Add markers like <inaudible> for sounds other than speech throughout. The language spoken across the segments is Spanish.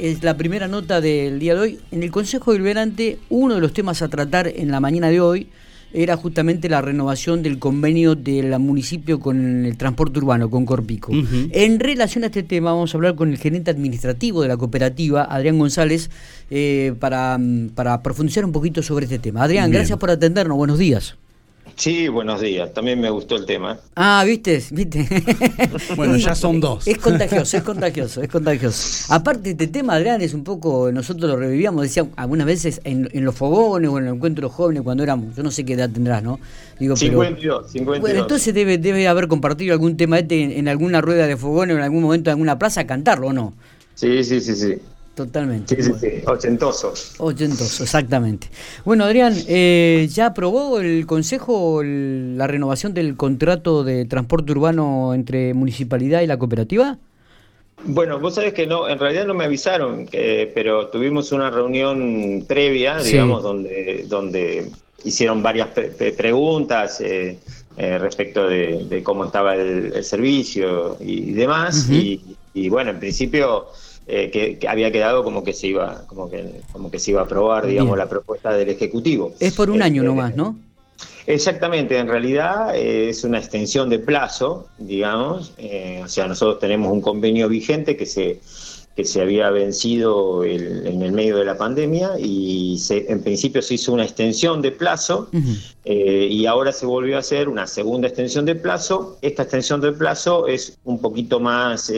es la primera nota del día de hoy. En el Consejo Deliberante, uno de los temas a tratar en la mañana de hoy era justamente la renovación del convenio del municipio con el transporte urbano, con Corpico. En relación a este tema, vamos a hablar con el gerente administrativo de la cooperativa, Adrián González, eh, para, para profundizar un poquito sobre este tema. Adrián, gracias por atendernos. Buenos días. Sí, buenos días. También me gustó el tema. Ah, viste, viste. <laughs> bueno, ya son dos. Es contagioso, es contagioso, es contagioso. Aparte, este tema, Adrián, es un poco, nosotros lo revivíamos, decía algunas veces en, los fogones o en el encuentro de los jóvenes cuando éramos, yo no sé qué edad tendrás, ¿no? Digo, 52, 52. Bueno, entonces debe, debe haber compartido algún tema este en, en alguna rueda de fogones o en algún momento en alguna plaza, cantarlo, ¿o no? Sí, sí, sí, sí. Totalmente. Sí, sí, sí, ochentoso. Ochentoso, exactamente. Bueno, Adrián, eh, ¿ya aprobó el Consejo la renovación del contrato de transporte urbano entre municipalidad y la cooperativa? Bueno, vos sabés que no, en realidad no me avisaron, pero tuvimos una reunión previa, digamos, donde, donde hicieron varias preguntas eh, eh, respecto de, cómo estaba el, servicio y demás. y bueno, en principio eh, que, había quedado como que se iba, como que, como que se iba a aprobar, digamos, la propuesta del Ejecutivo. Es por un año este, nomás, ¿no? Exactamente, en realidad eh, es una extensión de plazo, digamos, eh, o sea, nosotros tenemos un convenio vigente que se que se había vencido en el medio de la pandemia y se, en principio se hizo una extensión de plazo y ahora se volvió a hacer una segunda extensión de plazo. Esta extensión de plazo es un poquito más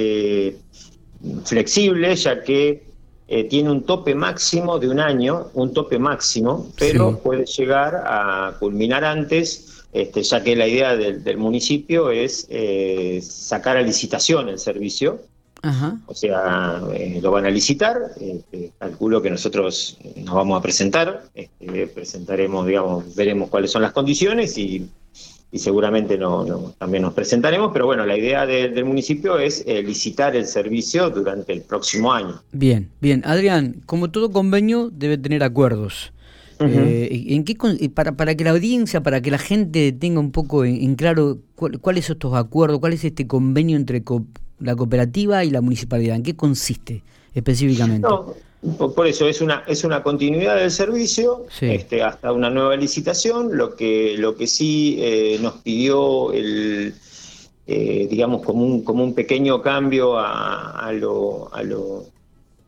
flexible, ya que eh, tiene un tope máximo de un año, un tope máximo, pero puede llegar a culminar antes, este, ya que la idea del, municipio es eh, sacar a licitación el servicio. O sea, eh, lo van a licitar, este, calculo que nosotros nos vamos a presentar, este, presentaremos, digamos, veremos cuáles son las condiciones y y seguramente no, también nos presentaremos, pero bueno, la idea del municipio es eh, licitar el servicio durante el próximo año. Bien, bien. Adrián, como todo convenio debe tener acuerdos. Eh, ¿en qué, para, para que la audiencia, para que la gente tenga un poco en, claro cuáles son estos acuerdos, cuál es este convenio entre la cooperativa y la municipalidad, ¿en qué consiste específicamente? Por eso es una es una continuidad del servicio este, hasta una nueva licitación. Lo que lo que sí eh, nos pidió el eh, digamos como un como un pequeño cambio a, lo, a lo,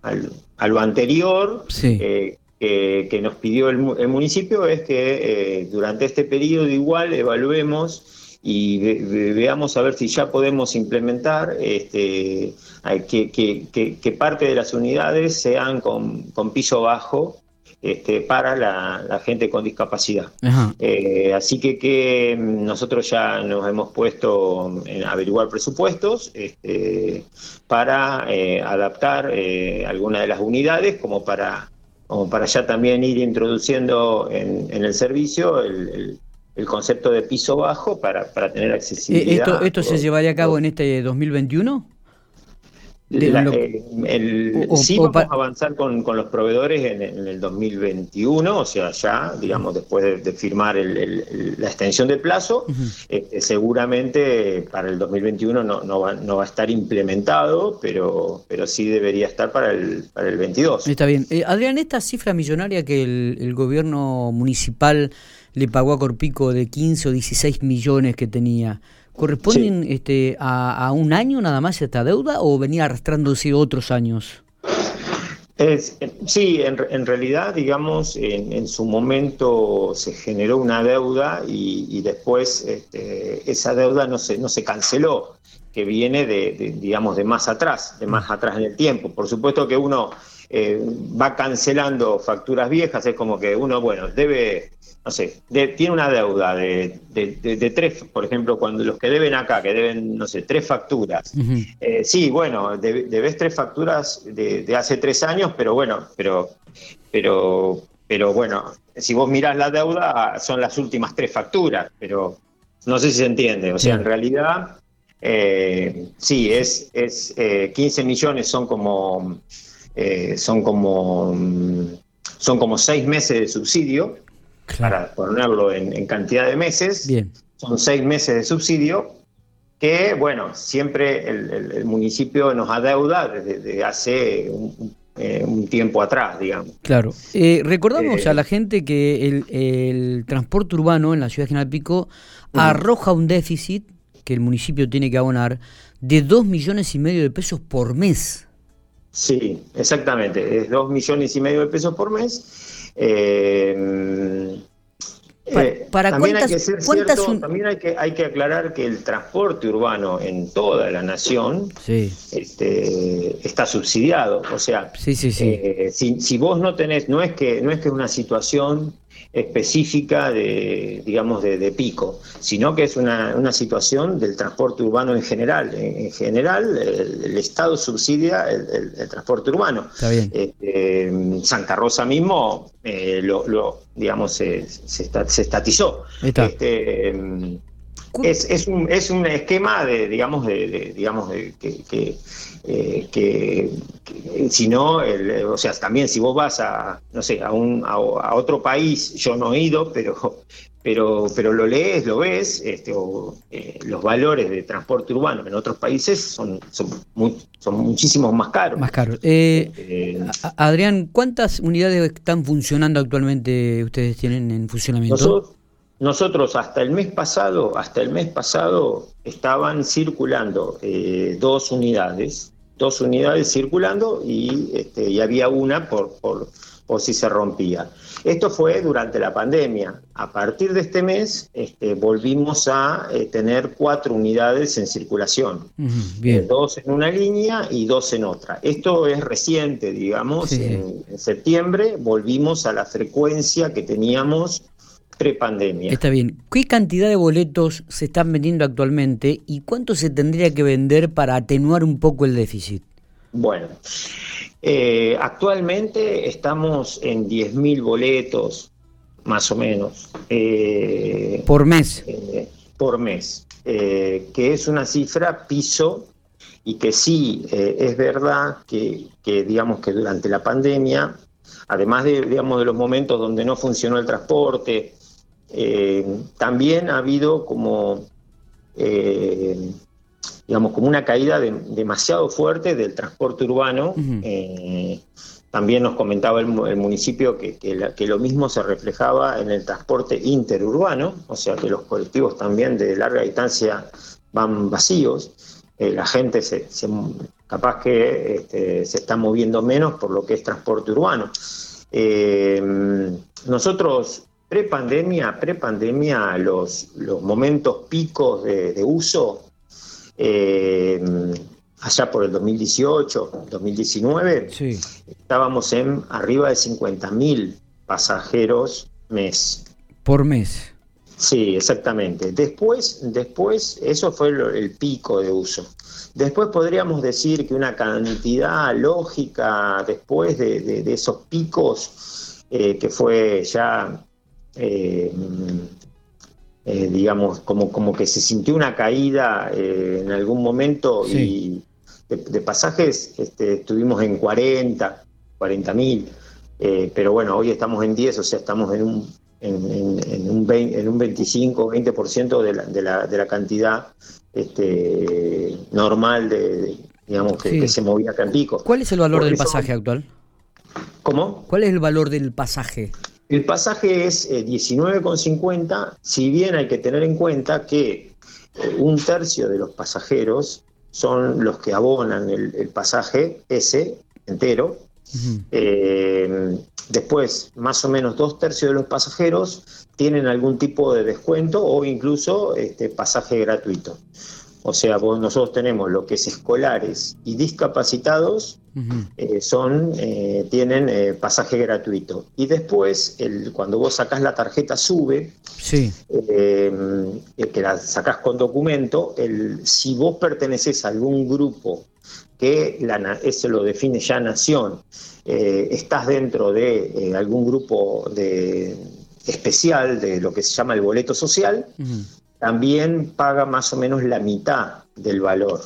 a lo anterior eh, que, nos pidió el, municipio es que durante este periodo igual evaluemos y veamos a ver si ya podemos implementar este, que, parte de las unidades sean con, piso bajo este, para la, gente con discapacidad. Eh, así que, que nosotros ya nos hemos puesto en averiguar presupuestos este, para eh, adaptar eh, algunas de las unidades como para, como para ya también ir introduciendo en, el servicio el el concepto de piso bajo para, para tener eh, accesibilidad. ¿Esto, esto se llevaría a cabo en este 2021? Eh, sí, vamos a avanzar con, los proveedores en, el 2021, o sea, ya, digamos, después de, firmar la extensión de plazo, este, seguramente para el 2021 no, no, va, no va a estar implementado, pero, pero sí debería estar para el, para el 22. Está bien. Eh, Adrián, esta cifra millonaria que el gobierno municipal le pagó a Corpico de 15 o 16 millones que tenía, ¿corresponden este, a, un año nada más esta deuda o venía arrastrándose otros años? Es, sí, en, realidad, digamos, en, su momento se generó una deuda y, después este, esa deuda no se, no se canceló, que viene de, digamos, de más atrás, de más atrás en el tiempo. Por supuesto que uno eh, va cancelando facturas viejas, es como que uno, bueno, debe no sé, tiene una deuda de, de, tres, por ejemplo, cuando los que deben acá, que deben, no sé, tres facturas. Eh, sí, bueno, debes tres facturas de, hace tres años, pero bueno, pero, pero, pero bueno, si vos mirás la deuda, son las últimas tres facturas, pero no sé si se entiende. O sea, en realidad, eh, sí, es, es 15 eh, millones son como, son como, son como seis meses de subsidio para ponerlo en, cantidad de meses. Son seis meses de subsidio que, bueno, siempre el, municipio nos adeuda desde, hace, un tiempo atrás, digamos. Claro. Eh, recordamos a la gente que el, transporte urbano en la ciudad de General Pico arroja un déficit que el municipio tiene que abonar de 2 millones y medio de pesos por mes. Sí, exactamente, es 2 millones y medio de pesos por mes. Eh, eh, para, también hay que ser cierto, también hay que, hay que aclarar que el transporte urbano en toda la nación este, está subsidiado. O sea, eh, si, si, vos no tenés, no es que no es que es una situación específica de, digamos, de, pico, sino que es una, una, situación del transporte urbano en general. En, general, el, Estado subsidia el, transporte urbano. Está bien. Este, Santa Rosa mismo eh, lo, lo, digamos, se, se, estatizó. Este, es, es, un, es un esquema de, digamos, de, digamos, de, que, eh, que, si no, o sea, también si vos vas a, no sé, a, un, a, otro país, yo no he ido, pero, pero, pero lo lees, lo ves, este, eh, los valores de transporte urbano en otros países son, son, son muchísimos más caros. Más caros. Eh, Adrián, ¿cuántas unidades están funcionando actualmente ustedes tienen en funcionamiento? Nosotros hasta el mes pasado, hasta el mes pasado estaban circulando eh, dos unidades, dos unidades circulando y, este, y había una por, por, por, si se rompía. Esto fue durante la pandemia. A partir de este mes este, volvimos a eh, tener cuatro unidades en circulación, eh, dos en una línea y dos en otra. Esto es reciente, digamos, en, en septiembre volvimos a la frecuencia que teníamos prepandemia. Está bien. ¿Qué cantidad de boletos se están vendiendo actualmente y cuánto se tendría que vender para atenuar un poco el déficit? Bueno, eh, actualmente estamos en 10.000 boletos, más o menos. Eh, ¿Por mes? Eh, por mes, que es una cifra piso y que sí es verdad que, que, digamos que durante la pandemia, además de, digamos, de los momentos donde no funcionó el transporte, eh, también ha habido como, eh, digamos, como una caída demasiado fuerte del transporte urbano. Eh, también nos comentaba el, municipio que, que, lo mismo se reflejaba en el transporte interurbano, o sea que los colectivos también de larga distancia van vacíos. la gente se, capaz que este, se está moviendo menos por lo que es transporte urbano. nosotros Pre-pandemia, pre-pandemia, los, los momentos picos de, uso, eh, allá por el 2018, 2019, estábamos en arriba de 50.000 pasajeros mes. Por mes. Sí, exactamente. Después, después eso fue el, pico de uso. Después podríamos decir que una cantidad lógica después de, esos picos, eh, que fue ya eh, eh, digamos, como, como que se sintió una caída eh, en algún momento y de, pasajes este, estuvimos en 40, 40 mil, pero bueno, hoy estamos en 10, o sea, estamos en un, en, un, 20, en un 25, 20% de la, de, la, de la cantidad este, normal de, digamos, que, se movía acá en Pico. ¿Cuál es el valor del pasaje actual? ¿Cómo? ¿Cuál es el valor del pasaje? El pasaje es 19,50, eh, si bien hay que tener en cuenta que eh, un tercio de los pasajeros son los que abonan el, pasaje ese entero. Eh, después, más o menos dos tercios de los pasajeros tienen algún tipo de descuento o incluso este, pasaje gratuito. O sea, nosotros tenemos lo que es escolares y discapacitados, eh, son, eh, tienen eh, pasaje gratuito. Y después, el, cuando vos sacás la tarjeta SUBE, sí. que la sacás con documento, el, si vos perteneces a algún grupo que la, eso lo define ya Nación, estás dentro de algún grupo de, especial de lo que se llama el boleto social, también paga más o menos la mitad del valor.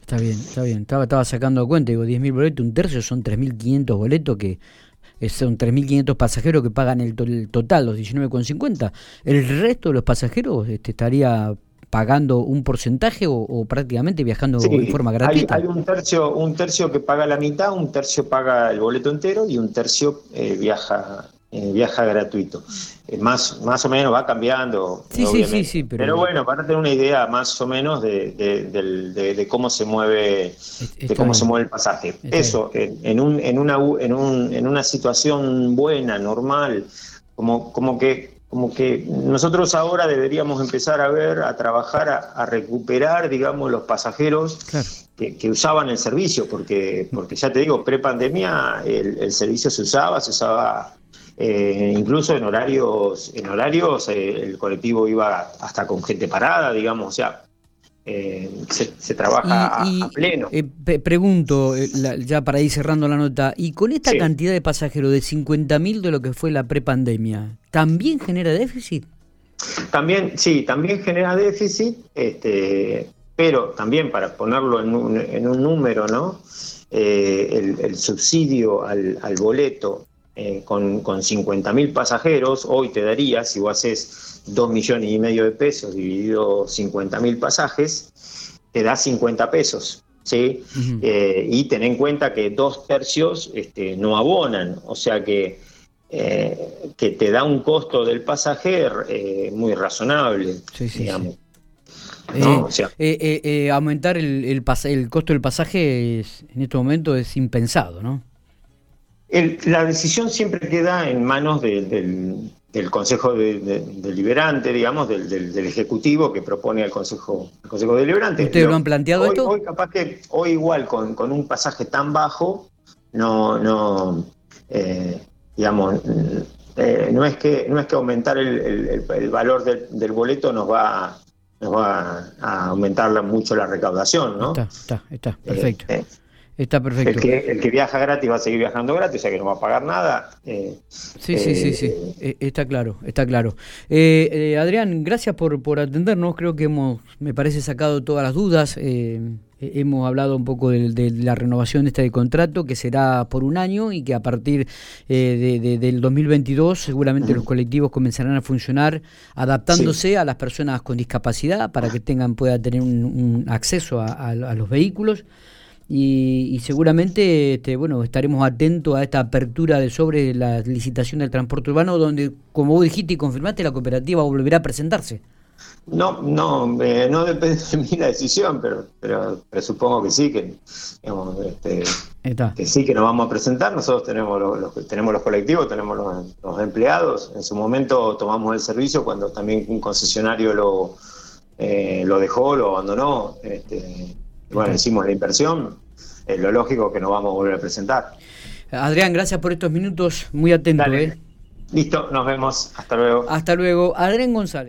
Está bien, está bien. Estaba, estaba sacando cuenta, digo, 10.000 boletos, un tercio son 3.500 boletos que son 3.500 pasajeros que pagan el, total, los 19,50. El resto de los pasajeros este, estaría pagando un porcentaje o, prácticamente viajando en forma gratuita. Hay, un tercio, un tercio que paga la mitad, un tercio paga el boleto entero y un tercio eh, viaja eh, viaja gratuito. Eh, más, más o menos va cambiando. Sí, sí, sí, sí, pero... bueno, para tener una idea más o menos de, de, cómo se mueve, de cómo se mueve el pasaje. Eso, en, un, en, una, en, un, en una situación buena, normal, como, como que como que nosotros ahora deberíamos empezar a ver, a trabajar, a, recuperar, digamos, los pasajeros que, usaban el servicio, porque, porque ya te digo, pre-pandemia el, el, servicio se usaba, se usaba eh, incluso en horarios, en horarios eh, el colectivo iba hasta con gente parada, digamos, o sea, eh, se, trabaja a, pleno. pregunto, ya para ir cerrando la nota, y con esta cantidad de pasajeros de 50.000 de lo que fue la prepandemia, ¿también genera déficit? También, sí, también genera déficit, este, pero también para ponerlo en un, en un número, ¿no? el, subsidio al, al boleto eh, con, con 50.000 pasajeros, hoy te daría, si vos haces 2 millones y medio de pesos dividido 50.000 pasajes, te da 50 pesos. ¿sí? Eh, y ten en cuenta que dos tercios este, no abonan, o sea que, eh, que te da un costo del pasaje muy razonable, digamos. aumentar el, el, el, costo del pasaje en este momento es impensado, ¿no? La decisión siempre queda en manos del, Consejo Deliberante, digamos, del, Ejecutivo que propone al Consejo, Consejo Deliberante. ¿Ustedes lo, han planteado hoy, esto? Hoy capaz que, hoy igual, con, un pasaje tan bajo, no, no, eh, digamos, eh, no es que no es que aumentar el, valor del, boleto nos va nos va a aumentar mucho la recaudación, ¿no? Está, está, está, perfecto. Eh, Está perfecto. El que, el que, viaja gratis va a seguir viajando gratis, o sea que no va a pagar nada. Eh, sí, sí, sí, sí, eh, eh, está claro, está claro. Adrián, gracias por, por atendernos, creo que hemos, me parece, sacado todas las dudas. hemos hablado un poco de, la renovación de este contrato, que será por un año y que a partir de, del 2022 seguramente los colectivos comenzarán a funcionar adaptándose a las personas con discapacidad para que tengan puedan tener un, acceso a los vehículos y, seguramente este, bueno estaremos atentos a esta apertura de sobre la licitación del transporte urbano donde como vos dijiste y confirmaste la cooperativa volverá a presentarse. No no eh, no depende de mí la decisión pero pero, supongo que sí que este, que sí que nos vamos a presentar. Nosotros tenemos los, tenemos los colectivos tenemos los, empleados. En su momento tomamos el servicio cuando también un concesionario lo eh, lo dejó lo abandonó este, bueno, hicimos la inversión, es lo lógico que nos vamos a volver a presentar. Adrián, gracias por estos minutos, muy atento. ¿eh? Listo, nos vemos, hasta luego. Hasta luego. Adrián González.